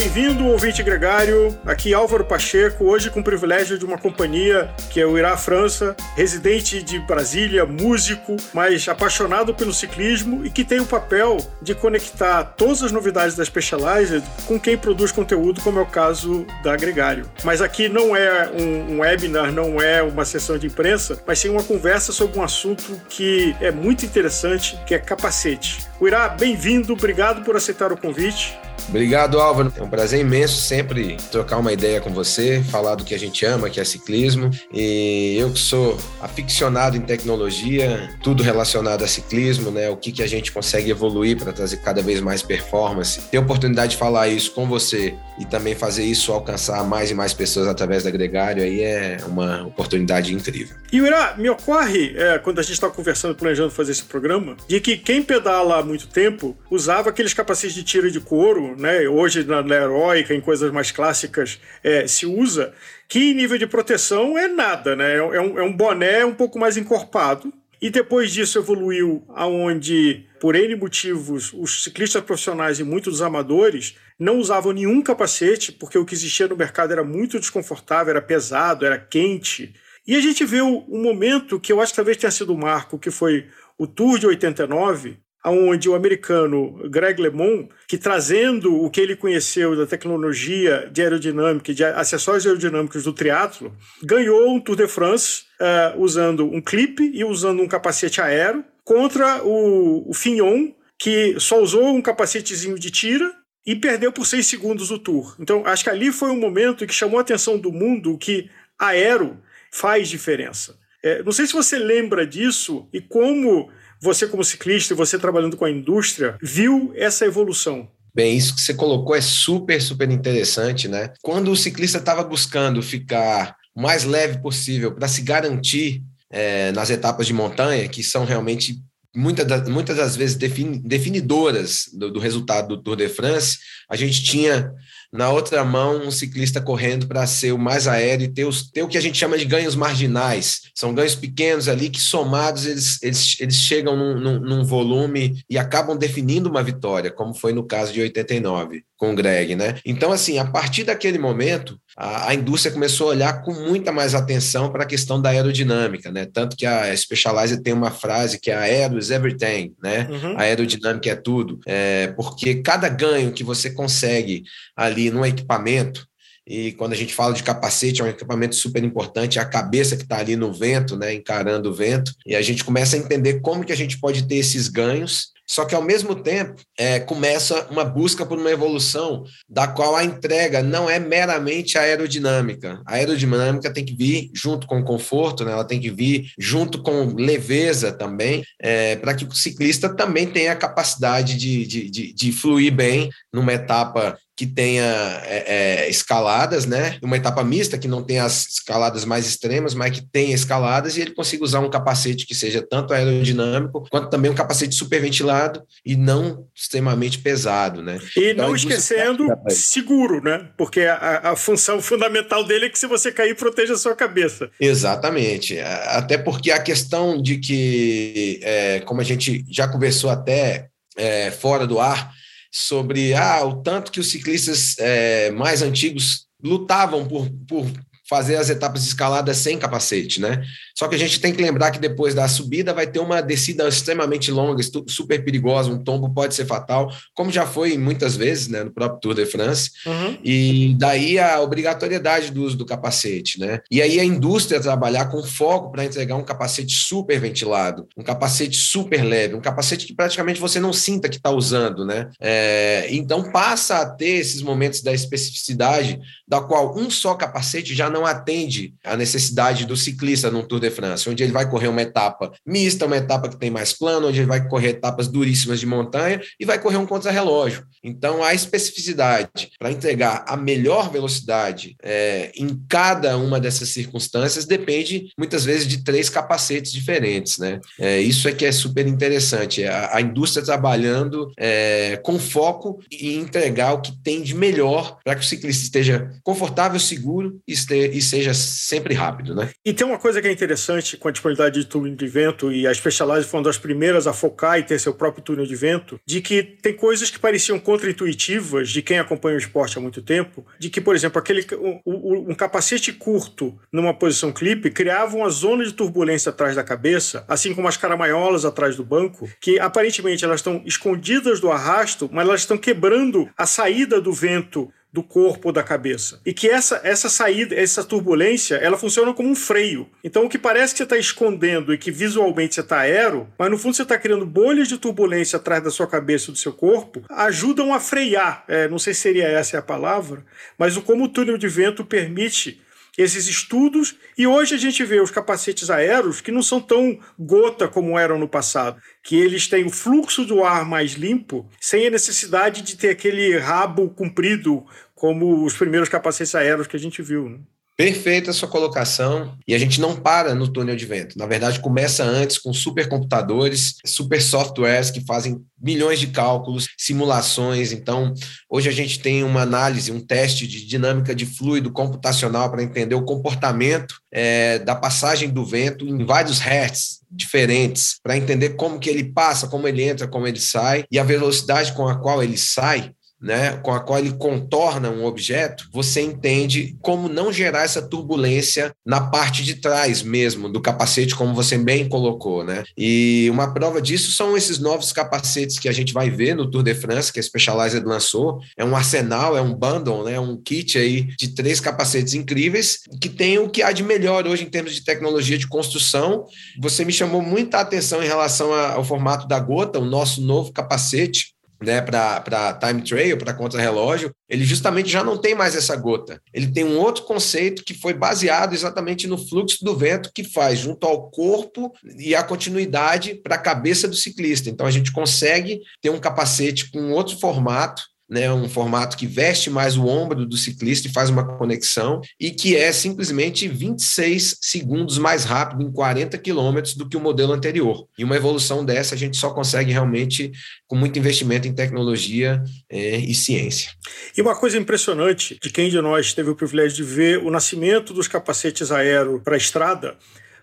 Bem-vindo, ouvinte gregário. Aqui Álvaro Pacheco, hoje com o privilégio de uma companhia que é o Irá França, residente de Brasília, músico, mas apaixonado pelo ciclismo e que tem o papel de conectar todas as novidades da Specialized com quem produz conteúdo, como é o caso da Gregário. Mas aqui não é um, um webinar, não é uma sessão de imprensa, mas sim uma conversa sobre um assunto que é muito interessante, que é capacete. Irá, bem-vindo, obrigado por aceitar o convite. Obrigado, Álvaro. É um prazer imenso sempre trocar uma ideia com você, falar do que a gente ama, que é ciclismo. E eu que sou aficionado em tecnologia, tudo relacionado a ciclismo, né? O que, que a gente consegue evoluir para trazer cada vez mais performance. Ter a oportunidade de falar isso com você e também fazer isso alcançar mais e mais pessoas através da Gregário aí é uma oportunidade incrível. E Ira, me ocorre, é, quando a gente está conversando, planejando fazer esse programa, de que quem pedala há muito tempo usava aqueles capacetes de tiro de couro né, hoje na, na heróica, em coisas mais clássicas, é, se usa, que nível de proteção é nada, né? É, é, um, é um boné um pouco mais encorpado. E depois disso evoluiu aonde, por N motivos, os ciclistas profissionais e muitos dos amadores não usavam nenhum capacete, porque o que existia no mercado era muito desconfortável, era pesado, era quente. E a gente viu um momento que eu acho que talvez tenha sido o marco, que foi o Tour de 89, onde o americano Greg LeMond, que trazendo o que ele conheceu da tecnologia de aerodinâmica, de acessórios aerodinâmicos do triatlo, ganhou um Tour de France uh, usando um clipe e usando um capacete aero contra o, o Fignon, que só usou um capacetezinho de tira e perdeu por seis segundos o Tour. Então, acho que ali foi um momento que chamou a atenção do mundo que aero faz diferença. É, não sei se você lembra disso e como você, como ciclista você trabalhando com a indústria, viu essa evolução? Bem, isso que você colocou é super, super interessante, né? Quando o ciclista estava buscando ficar o mais leve possível para se garantir é, nas etapas de montanha, que são realmente muitas das, muitas das vezes definidoras do, do, resultado do Tour de France, a gente tinha na outra mão um ciclista correndo para ser o mais aéreo e ter, os, ter o que a gente chama de ganhos marginais. São ganhos pequenos ali que somados eles, eles, eles chegam num, num, num volume e acabam definindo uma vitória, como foi no caso de 89 com o Greg, né? Então, assim, a partir daquele momento, a, a indústria começou a olhar com muita mais atenção para a questão da aerodinâmica, né? Tanto que a Specialized tem uma frase que é aero is everything, né? Uhum. A aerodinâmica é tudo, é, porque cada ganho que você consegue ali no equipamento, e quando a gente fala de capacete, é um equipamento super importante, é a cabeça que está ali no vento, né, encarando o vento, e a gente começa a entender como que a gente pode ter esses ganhos só que, ao mesmo tempo, é, começa uma busca por uma evolução da qual a entrega não é meramente aerodinâmica. A aerodinâmica tem que vir junto com o conforto, né? ela tem que vir junto com leveza também, é, para que o ciclista também tenha a capacidade de, de, de, de fluir bem numa etapa que tenha é, é, escaladas, né? Uma etapa mista que não tenha as escaladas mais extremas, mas que tenha escaladas e ele consiga usar um capacete que seja tanto aerodinâmico quanto também um capacete superventilado e não extremamente pesado, né? E então, não esquecendo seguro, né? Porque a, a, função fundamental dele é que se você cair proteja a sua cabeça. Exatamente. Até porque a questão de que, é, como a gente já conversou até é, fora do ar sobre ah, o tanto que os ciclistas é, mais antigos lutavam por, por fazer as etapas de escalada sem capacete, né? Só que a gente tem que lembrar que depois da subida vai ter uma descida extremamente longa, super perigosa, um tombo pode ser fatal, como já foi muitas vezes, né, no próprio Tour de France. Uhum. E daí a obrigatoriedade do uso do capacete, né? E aí a indústria trabalhar com foco para entregar um capacete super ventilado, um capacete super leve, um capacete que praticamente você não sinta que está usando, né? É, então passa a ter esses momentos da especificidade, da qual um só capacete já não não atende a necessidade do ciclista no Tour de France, onde ele vai correr uma etapa mista, uma etapa que tem mais plano, onde ele vai correr etapas duríssimas de montanha e vai correr um contrarrelógio. Então, a especificidade para entregar a melhor velocidade é, em cada uma dessas circunstâncias depende muitas vezes de três capacetes diferentes, né? É, isso é que é super interessante. A, a indústria trabalhando é, com foco em entregar o que tem de melhor para que o ciclista esteja confortável, seguro e, este, e, seja sempre rápido, né? E tem uma coisa que é interessante com a disponibilidade de túnel de vento e a Specialized foi uma das primeiras a focar e ter seu próprio túnel de vento, de que tem coisas que pareciam contraintuitivas de quem acompanha o esporte há muito tempo, de que, por exemplo, aquele um, um capacete curto numa posição clipe criava uma zona de turbulência atrás da cabeça, assim como as caramanholas atrás do banco, que aparentemente elas estão escondidas do arrasto, mas elas estão quebrando a saída do vento do corpo da cabeça. E que essa, essa saída, essa turbulência, ela funciona como um freio. Então, o que parece que você está escondendo e que visualmente você está aero, mas no fundo você está criando bolhas de turbulência atrás da sua cabeça e do seu corpo, ajudam a frear. É, não sei se seria essa a palavra, mas o como o túnel de vento permite esses estudos, e hoje a gente vê os capacetes aéreos que não são tão gota como eram no passado, que eles têm o fluxo do ar mais limpo, sem a necessidade de ter aquele rabo comprido como os primeiros capacetes aéreos que a gente viu. Né? Perfeita sua colocação. E a gente não para no túnel de vento. Na verdade, começa antes com supercomputadores, super softwares que fazem milhões de cálculos, simulações. Então, hoje a gente tem uma análise, um teste de dinâmica de fluido computacional para entender o comportamento é, da passagem do vento em vários hertz diferentes, para entender como que ele passa, como ele entra, como ele sai, e a velocidade com a qual ele sai né, com a qual ele contorna um objeto, você entende como não gerar essa turbulência na parte de trás mesmo do capacete, como você bem colocou, né? E uma prova disso são esses novos capacetes que a gente vai ver no Tour de France, que a Specialized lançou. É um arsenal, é um bundle, né, um kit aí de três capacetes incríveis que tem o que há de melhor hoje em termos de tecnologia de construção. Você me chamou muita atenção em relação ao formato da gota, o nosso novo capacete né, para time trail, para contra-relógio, ele justamente já não tem mais essa gota. Ele tem um outro conceito que foi baseado exatamente no fluxo do vento que faz junto ao corpo e a continuidade para a cabeça do ciclista. Então a gente consegue ter um capacete com outro formato né, um formato que veste mais o ombro do ciclista e faz uma conexão, e que é simplesmente 26 segundos mais rápido em 40 quilômetros do que o modelo anterior. E uma evolução dessa a gente só consegue realmente com muito investimento em tecnologia é, e ciência. E uma coisa impressionante de quem de nós teve o privilégio de ver o nascimento dos capacetes aero para a estrada,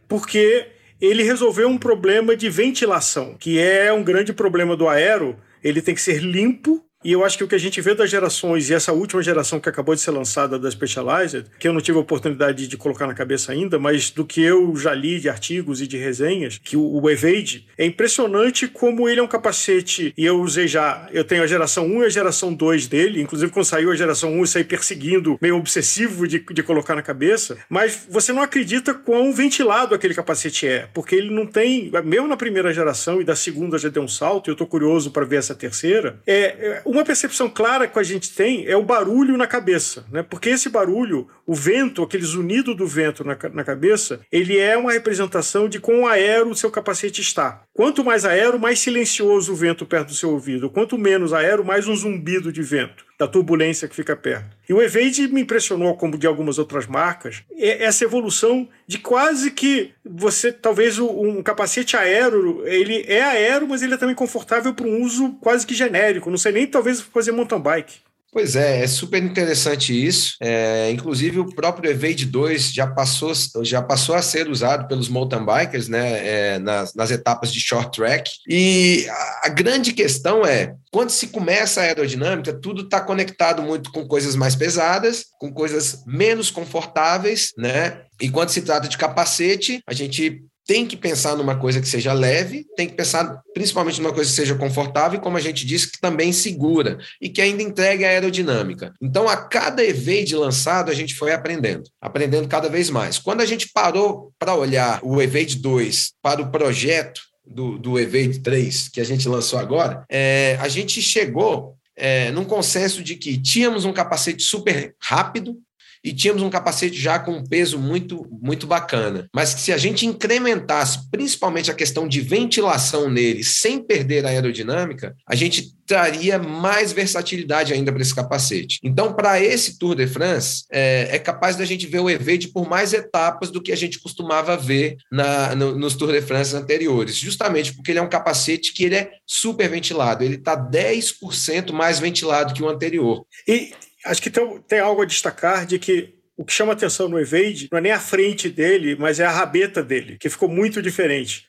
porque ele resolveu um problema de ventilação, que é um grande problema do aero. Ele tem que ser limpo e eu acho que o que a gente vê das gerações, e essa última geração que acabou de ser lançada da Specialized, que eu não tive a oportunidade de colocar na cabeça ainda, mas do que eu já li de artigos e de resenhas, que o, Evade, é impressionante como ele é um capacete, e eu usei já, eu tenho a geração 1 e a geração 2 dele, inclusive quando saiu a geração 1 eu saí perseguindo, meio obsessivo de, de colocar na cabeça, mas você não acredita quão ventilado aquele capacete é, porque ele não tem, mesmo na primeira geração e da segunda já deu um salto, e eu tô curioso para ver essa terceira, é, é uma percepção clara que a gente tem é o barulho na cabeça, né? Porque esse barulho, o vento, aquele zunido do vento na, na cabeça, ele é uma representação de quão aero o seu capacete está. Quanto mais aero, mais silencioso o vento perto do seu ouvido. Quanto menos aero, mais um zumbido de vento da turbulência que fica perto. E o Evade me impressionou, como de algumas outras marcas, essa evolução de quase que você, talvez um capacete aéreo, ele é aéreo, mas ele é também confortável para um uso quase que genérico. Não sei nem talvez fazer mountain bike. Pois é, é super interessante isso. É, inclusive, o próprio Evade 2 já passou, já passou a ser usado pelos mountain bikers né, é, nas, nas etapas de short track. E a, a grande questão é: quando se começa a aerodinâmica, tudo está conectado muito com coisas mais pesadas, com coisas menos confortáveis, né? E quando se trata de capacete, a gente tem que pensar numa coisa que seja leve, tem que pensar principalmente numa coisa que seja confortável e, como a gente disse, que também segura e que ainda entregue a aerodinâmica. Então, a cada Evade lançado, a gente foi aprendendo, aprendendo cada vez mais. Quando a gente parou para olhar o Evade 2 para o projeto do, do Evade 3, que a gente lançou agora, é, a gente chegou é, num consenso de que tínhamos um capacete super rápido, e tínhamos um capacete já com um peso muito, muito bacana. Mas se a gente incrementasse principalmente a questão de ventilação nele sem perder a aerodinâmica, a gente traria mais versatilidade ainda para esse capacete. Então, para esse Tour de France, é, é, capaz da gente ver o Evade por mais etapas do que a gente costumava ver na, no, nos Tour de France anteriores, justamente porque ele é um capacete que ele é super ventilado, ele está 10% mais ventilado que o anterior. E acho que tem, tem algo a destacar de que o que chama atenção no Evade não é nem a frente dele, mas é a rabeta dele, que ficou muito diferente.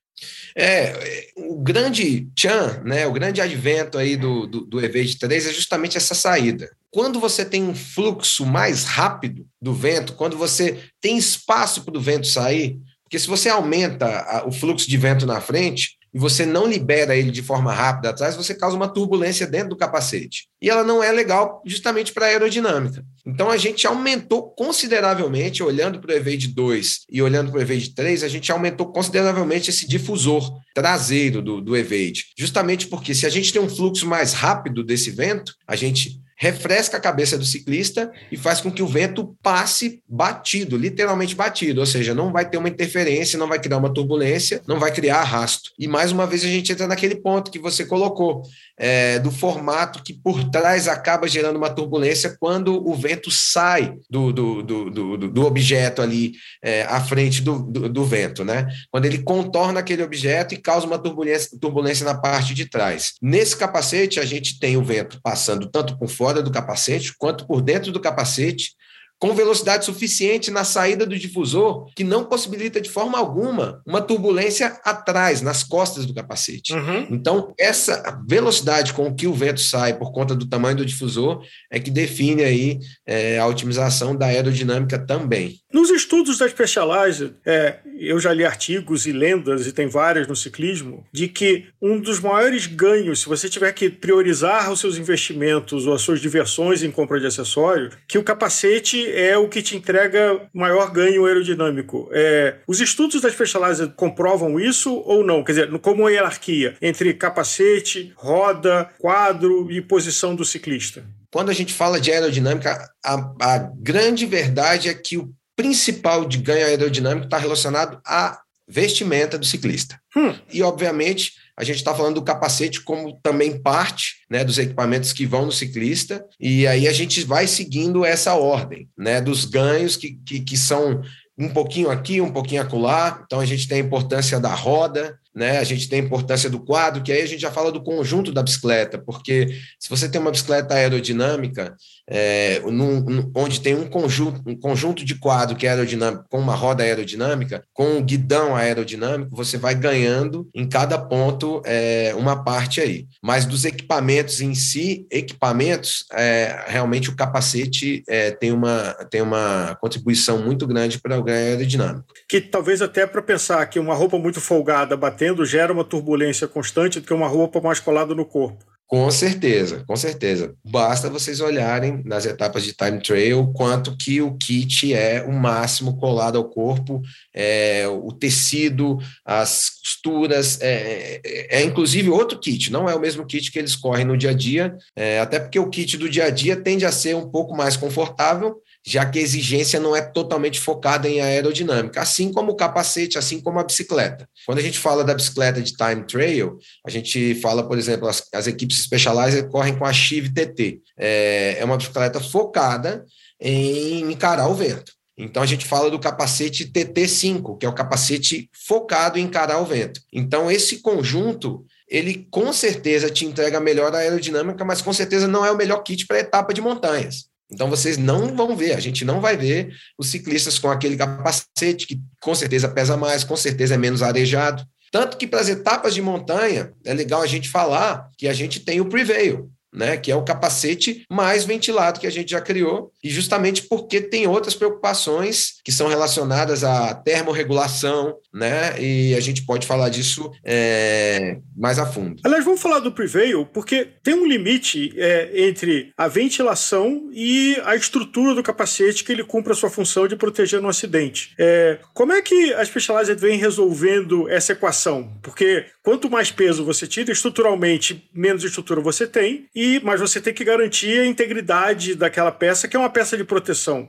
É, o grande chan, né, o grande advento aí do, do, do Evade 3 é justamente essa saída. Quando você tem um fluxo mais rápido do vento, quando você tem espaço para o vento sair, porque se você aumenta a, o fluxo de vento na frente, e você não libera ele de forma rápida atrás, você causa uma turbulência dentro do capacete. E ela não é legal justamente para a aerodinâmica. Então a gente aumentou consideravelmente, olhando para o Evade 2 e olhando para o Evade 3, a gente aumentou consideravelmente esse difusor traseiro do, do Evade. Justamente porque se a gente tem um fluxo mais rápido desse vento, a gente refresca a cabeça do ciclista e faz com que o vento passe batido, literalmente batido, ou seja, não vai ter uma interferência, não vai criar uma turbulência, não vai criar arrasto. E mais uma vez a gente entra naquele ponto que você colocou, é, do formato que por trás acaba gerando uma turbulência quando o vento sai do, do, do, do, do objeto ali é, à frente do, do, do, vento, né? Quando ele contorna aquele objeto e causa uma turbulência, turbulência na parte de trás. Nesse capacete, a gente tem o vento passando tanto por fora do capacete quanto por dentro do capacete com velocidade suficiente na saída do difusor, que não possibilita de forma alguma uma turbulência atrás, nas costas do capacete. Uhum. Então, essa velocidade com que o vento sai por conta do tamanho do difusor é que define aí é, a otimização da aerodinâmica também. Nos estudos da Specialized, é, eu já li artigos e lendas, e tem várias no ciclismo, de que um dos maiores ganhos, se você tiver que priorizar os seus investimentos ou as suas diversões em compra de acessórios, que o capacete é o que te entrega maior ganho aerodinâmico. É, os estudos da Specialized comprovam isso ou não? Quer dizer, como a hierarquia entre capacete, roda, quadro e posição do ciclista? Quando a gente fala de aerodinâmica, a, a grande verdade é que o principal de ganho aerodinâmico está relacionado à vestimenta do ciclista. Hum. E, obviamente, a gente está falando do capacete como também parte né, dos equipamentos que vão no ciclista, e aí a gente vai seguindo essa ordem né, dos ganhos que, que, que são um pouquinho aqui, um pouquinho acolá. Então a gente tem a importância da roda, né? A gente tem a importância do quadro, que aí a gente já fala do conjunto da bicicleta, porque se você tem uma bicicleta aerodinâmica, é, num, onde tem um conjunto, um conjunto de quadro que é aerodinâmico, com uma roda aerodinâmica, com um guidão aerodinâmico, você vai ganhando em cada ponto é, uma parte aí. Mas dos equipamentos em si, equipamentos, é, realmente o capacete é, tem, uma, tem uma contribuição muito grande para o ganho aerodinâmico. Que talvez até para pensar que uma roupa muito folgada batendo gera uma turbulência constante do que uma roupa mais colada no corpo. Com certeza, com certeza. Basta vocês olharem nas etapas de time trail quanto que o kit é o máximo colado ao corpo, é, o tecido, as costuras, é, é, é, inclusive outro kit, não é o mesmo kit que eles correm no dia a dia, é, até porque o kit do dia a dia tende a ser um pouco mais confortável, já que a exigência não é totalmente focada em aerodinâmica, assim como o capacete, assim como a bicicleta. Quando a gente fala da bicicleta de time trail, a gente fala, por exemplo, as, as equipes Specialized correm com a Chive TT. É, é uma bicicleta focada em encarar o vento. Então a gente fala do capacete TT5, que é o capacete focado em encarar o vento. Então esse conjunto ele com certeza te entrega melhor aerodinâmica, mas com certeza não é o melhor kit para etapa de montanhas. Então vocês não vão ver, a gente não vai ver os ciclistas com aquele capacete que com certeza pesa mais, com certeza é menos arejado. Tanto que para as etapas de montanha é legal a gente falar que a gente tem o Prevail né, que é o capacete mais ventilado que a gente já criou, e justamente porque tem outras preocupações que são relacionadas à termorregulação, né, e a gente pode falar disso é, mais a fundo. Aliás, vamos falar do Prevail, porque tem um limite é, entre a ventilação e a estrutura do capacete que ele cumpre a sua função de proteger no acidente. É, como é que a Specialized vem resolvendo essa equação? Porque quanto mais peso você tira, estruturalmente, menos estrutura você tem, e mas você tem que garantir a integridade daquela peça, que é uma peça de proteção.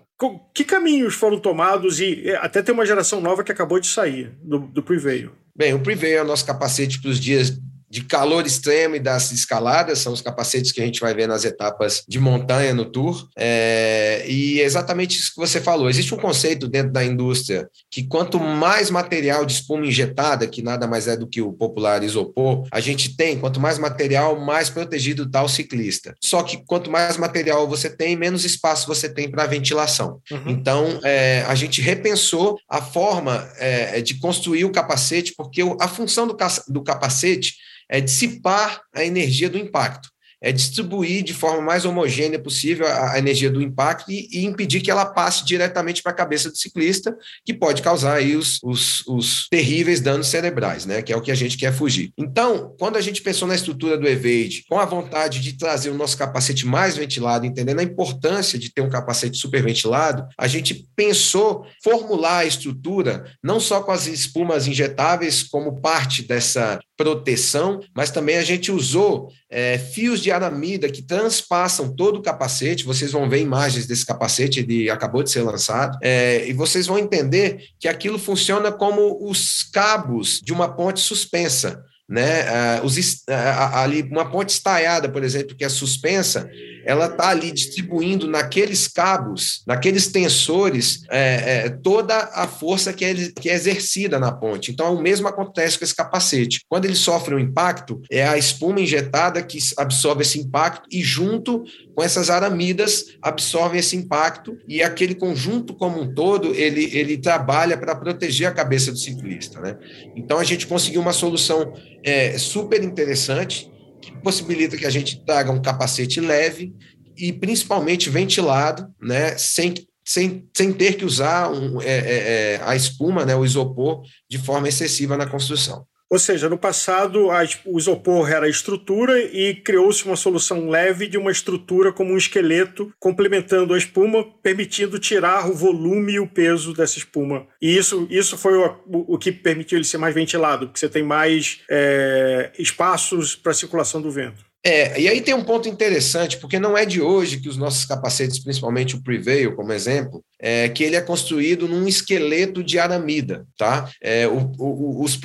Que caminhos foram tomados e é, até tem uma geração nova que acabou de sair do, do Prevail? Bem, o Prevail é o nosso capacete para os dias de calor extremo e das escaladas, são os capacetes que a gente vai ver nas etapas de montanha no Tour. É, e é exatamente isso que você falou. Existe um conceito dentro da indústria que quanto mais material de espuma injetada, que nada mais é do que o popular isopor, a gente tem, quanto mais material, mais protegido está o ciclista. Só que quanto mais material você tem, menos espaço você tem para ventilação. Uhum. Então, é, a gente repensou a forma é, de construir o capacete, porque a função do, do capacete é dissipar a energia do impacto é distribuir de forma mais homogênea possível a, energia do impacto e, e, impedir que ela passe diretamente para a cabeça do ciclista, que pode causar aí os, os, os, terríveis danos cerebrais, né? Que é o que a gente quer fugir. Então, quando a gente pensou na estrutura do Evade, com a vontade de trazer o nosso capacete mais ventilado, entendendo a importância de ter um capacete super ventilado, a gente pensou formular a estrutura não só com as espumas injetáveis como parte dessa proteção, mas também a gente usou é, fios de aramida que transpassam todo o capacete. Vocês vão ver imagens desse capacete, ele acabou de ser lançado, é, e vocês vão entender que aquilo funciona como os cabos de uma ponte suspensa né? Uh, os, uh, ali uma ponte estaiada, por exemplo, que é suspensa, ela está ali distribuindo naqueles cabos, naqueles tensores, é, é, toda a força que é, que é exercida na ponte. Então, o mesmo acontece com esse capacete. Quando ele sofre um impacto, é a espuma injetada que absorve esse impacto e, junto com essas aramidas, absorve esse impacto e aquele conjunto como um todo, ele, ele trabalha para proteger a cabeça do ciclista. Né? Então, a gente conseguiu uma solução é, super interessante, que possibilita que a gente traga um capacete leve e principalmente ventilado, né, sem, sem, sem ter que usar um, é, é, é a espuma, né, o isopor, de forma excessiva na construção. Ou seja, no passado a, o isopor era a estrutura e criou-se uma solução leve de uma estrutura como um esqueleto, complementando a espuma, permitindo tirar o volume e o peso dessa espuma. E isso, isso foi o, o, que permitiu ele ser mais ventilado, porque você tem mais é, espaços para circulação do vento. É, e aí tem um ponto interessante, porque não é de hoje que os nossos capacetes, principalmente o Prevail, como exemplo, é que ele é construído num esqueleto de aramida, tá? É, o, o, os,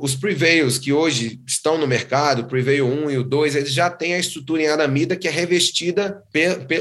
os Prevails que hoje estão no mercado, o Prevail 1 e o 2, eles já têm a estrutura em aramida que é revestida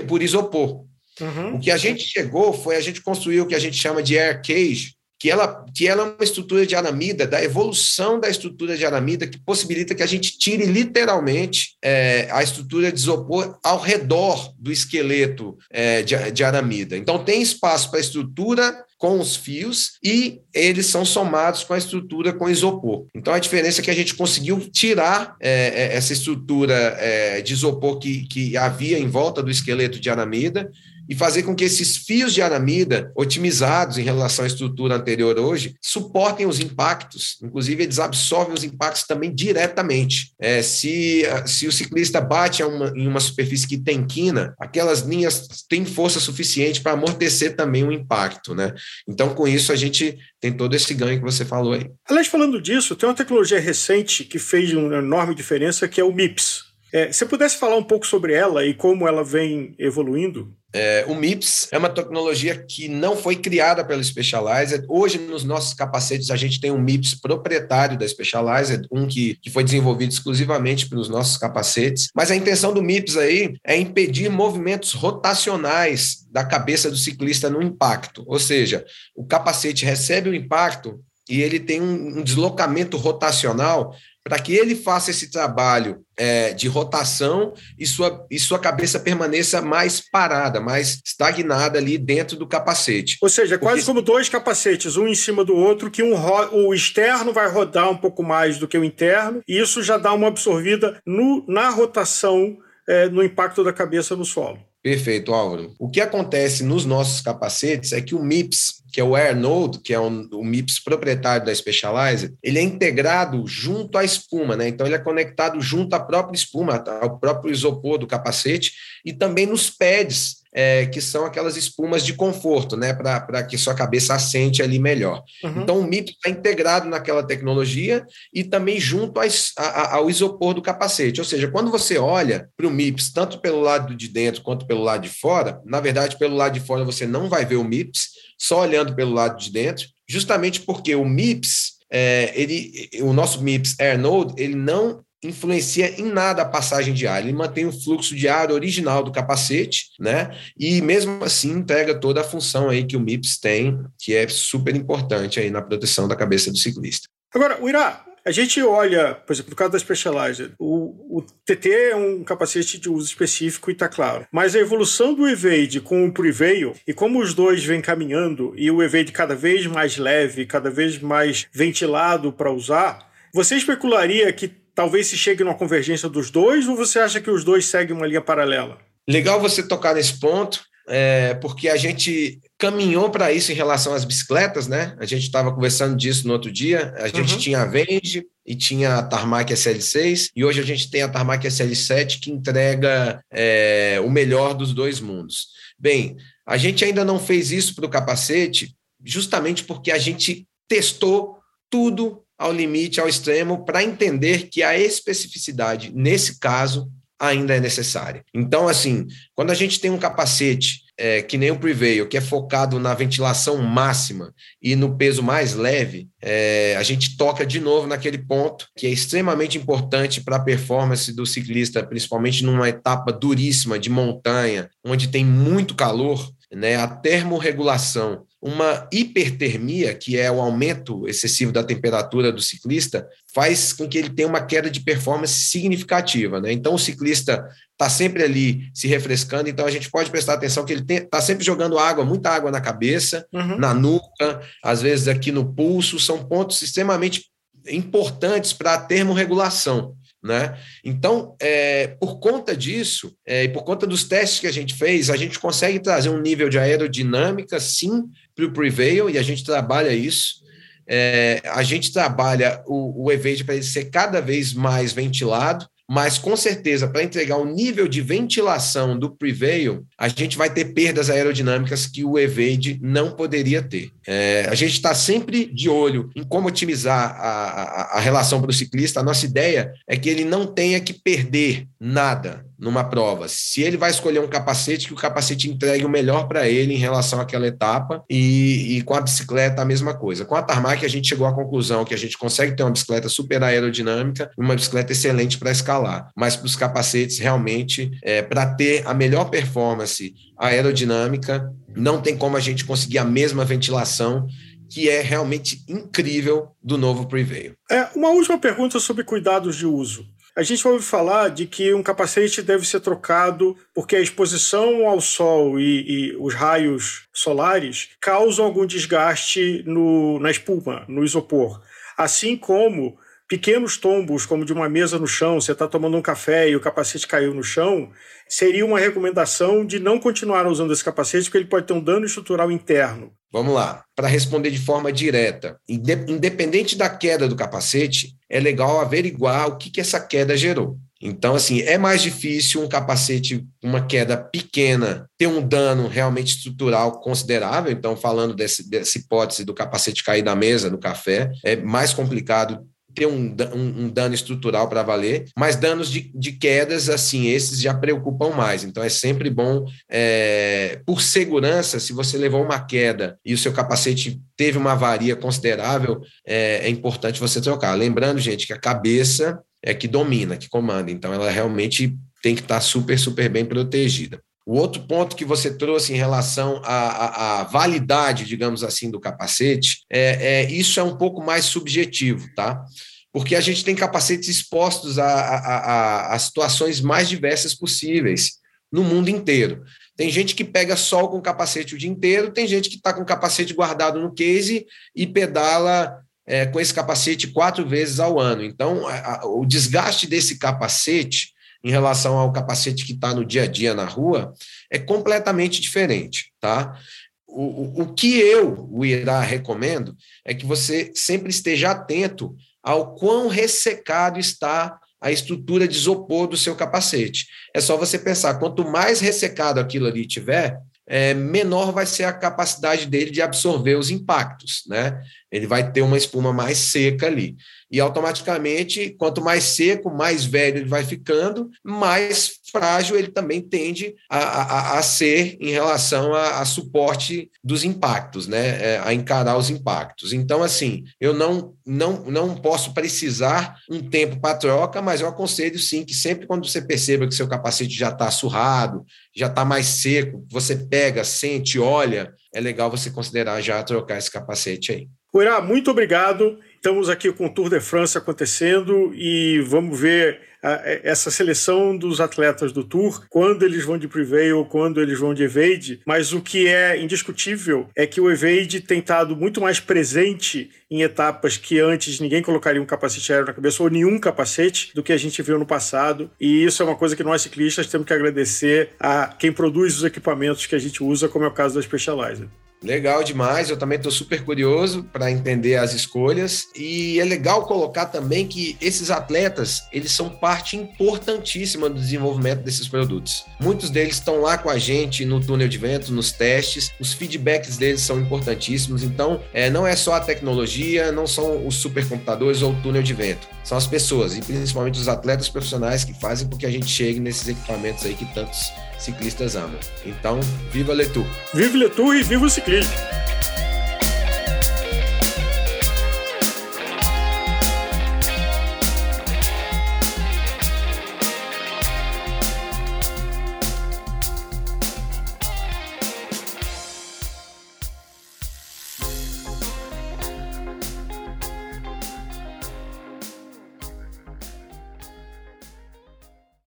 por isopor. Uhum. O que a gente chegou foi a gente construir o que a gente chama de air cage, que ela, que ela é uma estrutura de aramida, da evolução da estrutura de aramida, que possibilita que a gente tire literalmente é, a estrutura de isopor ao redor do esqueleto é, de, de aramida. Então, tem espaço para a estrutura com os fios e eles são somados com a estrutura com isopor. Então a diferença é que a gente conseguiu tirar é, é essa estrutura é, de isopor que, que havia em volta do esqueleto de aramida e fazer com que esses fios de aramida, otimizados em relação à estrutura anterior hoje, suportem os impactos, inclusive eles absorvem os impactos também diretamente. É, se, se o ciclista bate uma, em uma superfície que tem quina, aquelas linhas têm força suficiente para amortecer também o impacto. Né? Então, com isso, a gente tem todo esse ganho que você falou aí. Aliás, falando disso, tem uma tecnologia recente que fez uma enorme diferença, que é o MIPS. É, se pudesse falar um pouco sobre ela e como ela vem evoluindo? É, o MIPS é uma tecnologia que não foi criada pela Specialized. Hoje, nos nossos capacetes, a gente tem um MIPS proprietário da Specialized, um que, que foi desenvolvido exclusivamente para os nossos capacetes. Mas a intenção do MIPS aí é impedir movimentos rotacionais da cabeça do ciclista no impacto. Ou seja, o capacete recebe o impacto e ele tem um, um deslocamento rotacional para que ele faça esse trabalho é, de rotação e sua, e sua cabeça permaneça mais parada, mais estagnada ali dentro do capacete. Ou seja, é quase como dois capacetes, um em cima do outro, que um o externo vai rodar um pouco mais do que o interno, e isso já dá uma absorvida no, na rotação, é, no impacto da cabeça no solo. Perfeito, Álvaro. O que acontece nos nossos capacetes é que o MIPS, que é o AirNode, que é o MIPS proprietário da Specialized, ele é integrado junto à espuma, né? Então ele é conectado junto à própria espuma, ao próprio isopor do capacete, e também nos pads, é, que são aquelas espumas de conforto, né, para que sua cabeça assente ali melhor. Uhum. Então, o MIPS está integrado naquela tecnologia e também junto a, ao isopor do capacete. Ou seja, quando você olha para o MIPS, tanto pelo lado de dentro quanto pelo lado de fora, na verdade, pelo lado de fora você não vai ver o MIPS, só olhando pelo lado de dentro, justamente porque o MIPS, é, ele, o nosso MIPS AirNode, ele não influencia em nada a passagem de ar, ele mantém o fluxo de ar original do capacete, né? E mesmo assim entrega toda a função aí que o MIPS tem, que é super importante aí na proteção da cabeça do ciclista. Agora, o Irá, a gente olha, por exemplo, no caso da Specialized, o, o TT é um capacete de uso específico e está claro. Mas a evolução do Evade com o Prevail e como os dois vêm caminhando e o Evade cada vez mais leve, cada vez mais ventilado para usar, você especularia que talvez se chegue numa convergência dos dois, ou você acha que os dois seguem uma linha paralela? Legal você tocar nesse ponto, é, porque a gente caminhou para isso em relação às bicicletas, né? A gente estava conversando disso no outro dia. A gente uhum. tinha a Venge e tinha a Tarmac SL6, e hoje a gente tem a Tarmac SL7 que entrega é, o melhor dos dois mundos. Bem, a gente ainda não fez isso para o capacete, justamente porque a gente testou tudo ao limite, ao extremo, para entender que a especificidade, nesse caso, ainda é necessária. Então, assim, quando a gente tem um capacete é, que nem o Prevail, que é focado na ventilação máxima e no peso mais leve, é, a gente toca de novo naquele ponto que é extremamente importante para a performance do ciclista, principalmente numa etapa duríssima de montanha, onde tem muito calor, né, a termorregulação uma hipertermia, que é o aumento excessivo da temperatura do ciclista, faz com que ele tenha uma queda de performance significativa. Né? Então, o ciclista está sempre ali se refrescando, então a gente pode prestar atenção que ele está sempre jogando água, muita água na cabeça, uhum. na nuca, às vezes aqui no pulso, são pontos extremamente importantes para a termorregulação. Né? Então, é, por conta disso, é, e por conta dos testes que a gente fez, a gente consegue trazer um nível de aerodinâmica, sim, para o Prevail, e a gente trabalha isso. É, a gente trabalha o, o Evade para ele ser cada vez mais ventilado, mas com certeza, para entregar o nível de ventilação do Prevail, a gente vai ter perdas aerodinâmicas que o Evade não poderia ter. É, a gente está sempre de olho em como otimizar a, a, a relação para o ciclista. A nossa ideia é que ele não tenha que perder nada numa prova. Se ele vai escolher um capacete, que o capacete entregue o melhor para ele em relação àquela etapa, e, e, com a bicicleta a mesma coisa. Com a Tarmac, a gente chegou à conclusão que a gente consegue ter uma bicicleta super aerodinâmica uma bicicleta excelente para escalar. Mas para os capacetes, realmente, é, para ter a melhor performance aerodinâmica, não tem como a gente conseguir a mesma ventilação que é realmente incrível do novo Prevail. É, uma última pergunta sobre cuidados de uso. A gente ouve falar de que um capacete deve ser trocado porque a exposição ao sol e, e os raios solares causam algum desgaste no, na espuma, no isopor. Assim como pequenos tombos, como de uma mesa no chão, você está tomando um café e o capacete caiu no chão, seria uma recomendação de não continuar usando esse capacete, porque ele pode ter um dano estrutural interno. Vamos lá. Para responder de forma direta, independente da queda do capacete, é legal averiguar o que, que essa queda gerou. Então, assim, é mais difícil um capacete, uma queda pequena, ter um dano realmente estrutural considerável. Então, falando desse, dessa hipótese do capacete cair da mesa, do café, é mais complicado ter um, um, um dano estrutural para valer, mas danos de, de, quedas, assim, esses já preocupam mais. Então é sempre bom, é, por segurança, se você levou uma queda e o seu capacete teve uma avaria considerável, é, é importante você trocar. Lembrando, gente, que a cabeça é que domina, que comanda, então ela realmente tem que estar super, super bem protegida. O outro ponto que você trouxe em relação à, à, à validade, digamos assim, do capacete, é, é, isso é um pouco mais subjetivo, tá? Porque a gente tem capacetes expostos a, a, a situações mais diversas possíveis no mundo inteiro. Tem gente que pega sol com capacete o dia inteiro, tem gente que está com capacete guardado no case e pedala é, com esse capacete quatro vezes ao ano. Então, a, a, o desgaste desse capacete em relação ao capacete que está no dia a dia na rua é completamente diferente, tá? O, o, que eu, o Irá, recomendo é que você sempre esteja atento ao quão ressecado está a estrutura de isopor do seu capacete. É só você pensar, quanto mais ressecado aquilo ali tiver, é, menor vai ser a capacidade dele de absorver os impactos, né? Ele vai ter uma espuma mais seca ali e automaticamente, quanto mais seco, mais velho ele vai ficando, mais frágil ele também tende a, a, a ser em relação a, a, suporte dos impactos, né? É, a encarar os impactos. Então, assim, eu não, não, não posso precisar um tempo para troca, mas eu aconselho sim que sempre quando você perceba que seu capacete já está surrado, já está mais seco, você pega, sente, olha, é legal você considerar já trocar esse capacete aí. Poirá, muito obrigado. Estamos aqui com o Tour de France acontecendo e vamos ver a, é, essa seleção dos atletas do Tour, quando eles vão de Prevail, quando eles vão de Evade. Mas o que é indiscutível é que o Evade tem estado muito mais presente em etapas que antes ninguém colocaria um capacete aéreo na cabeça ou nenhum capacete do que a gente viu no passado. E isso é uma coisa que nós ciclistas temos que agradecer a quem produz os equipamentos que a gente usa, como é o caso da Specialized. Legal demais, eu também estou super curioso para entender as escolhas e é legal colocar também que esses atletas eles são parte importantíssima do desenvolvimento desses produtos. Muitos deles estão lá com a gente no túnel de vento, nos testes, os feedbacks deles são importantíssimos. Então, é, não é só a tecnologia, não são os supercomputadores ou o túnel de vento, são as pessoas e principalmente os atletas profissionais que fazem com que a gente chegue nesses equipamentos aí que tantos ciclistas amam. Então, viva Letu! Viva Letu e viva o ciclismo!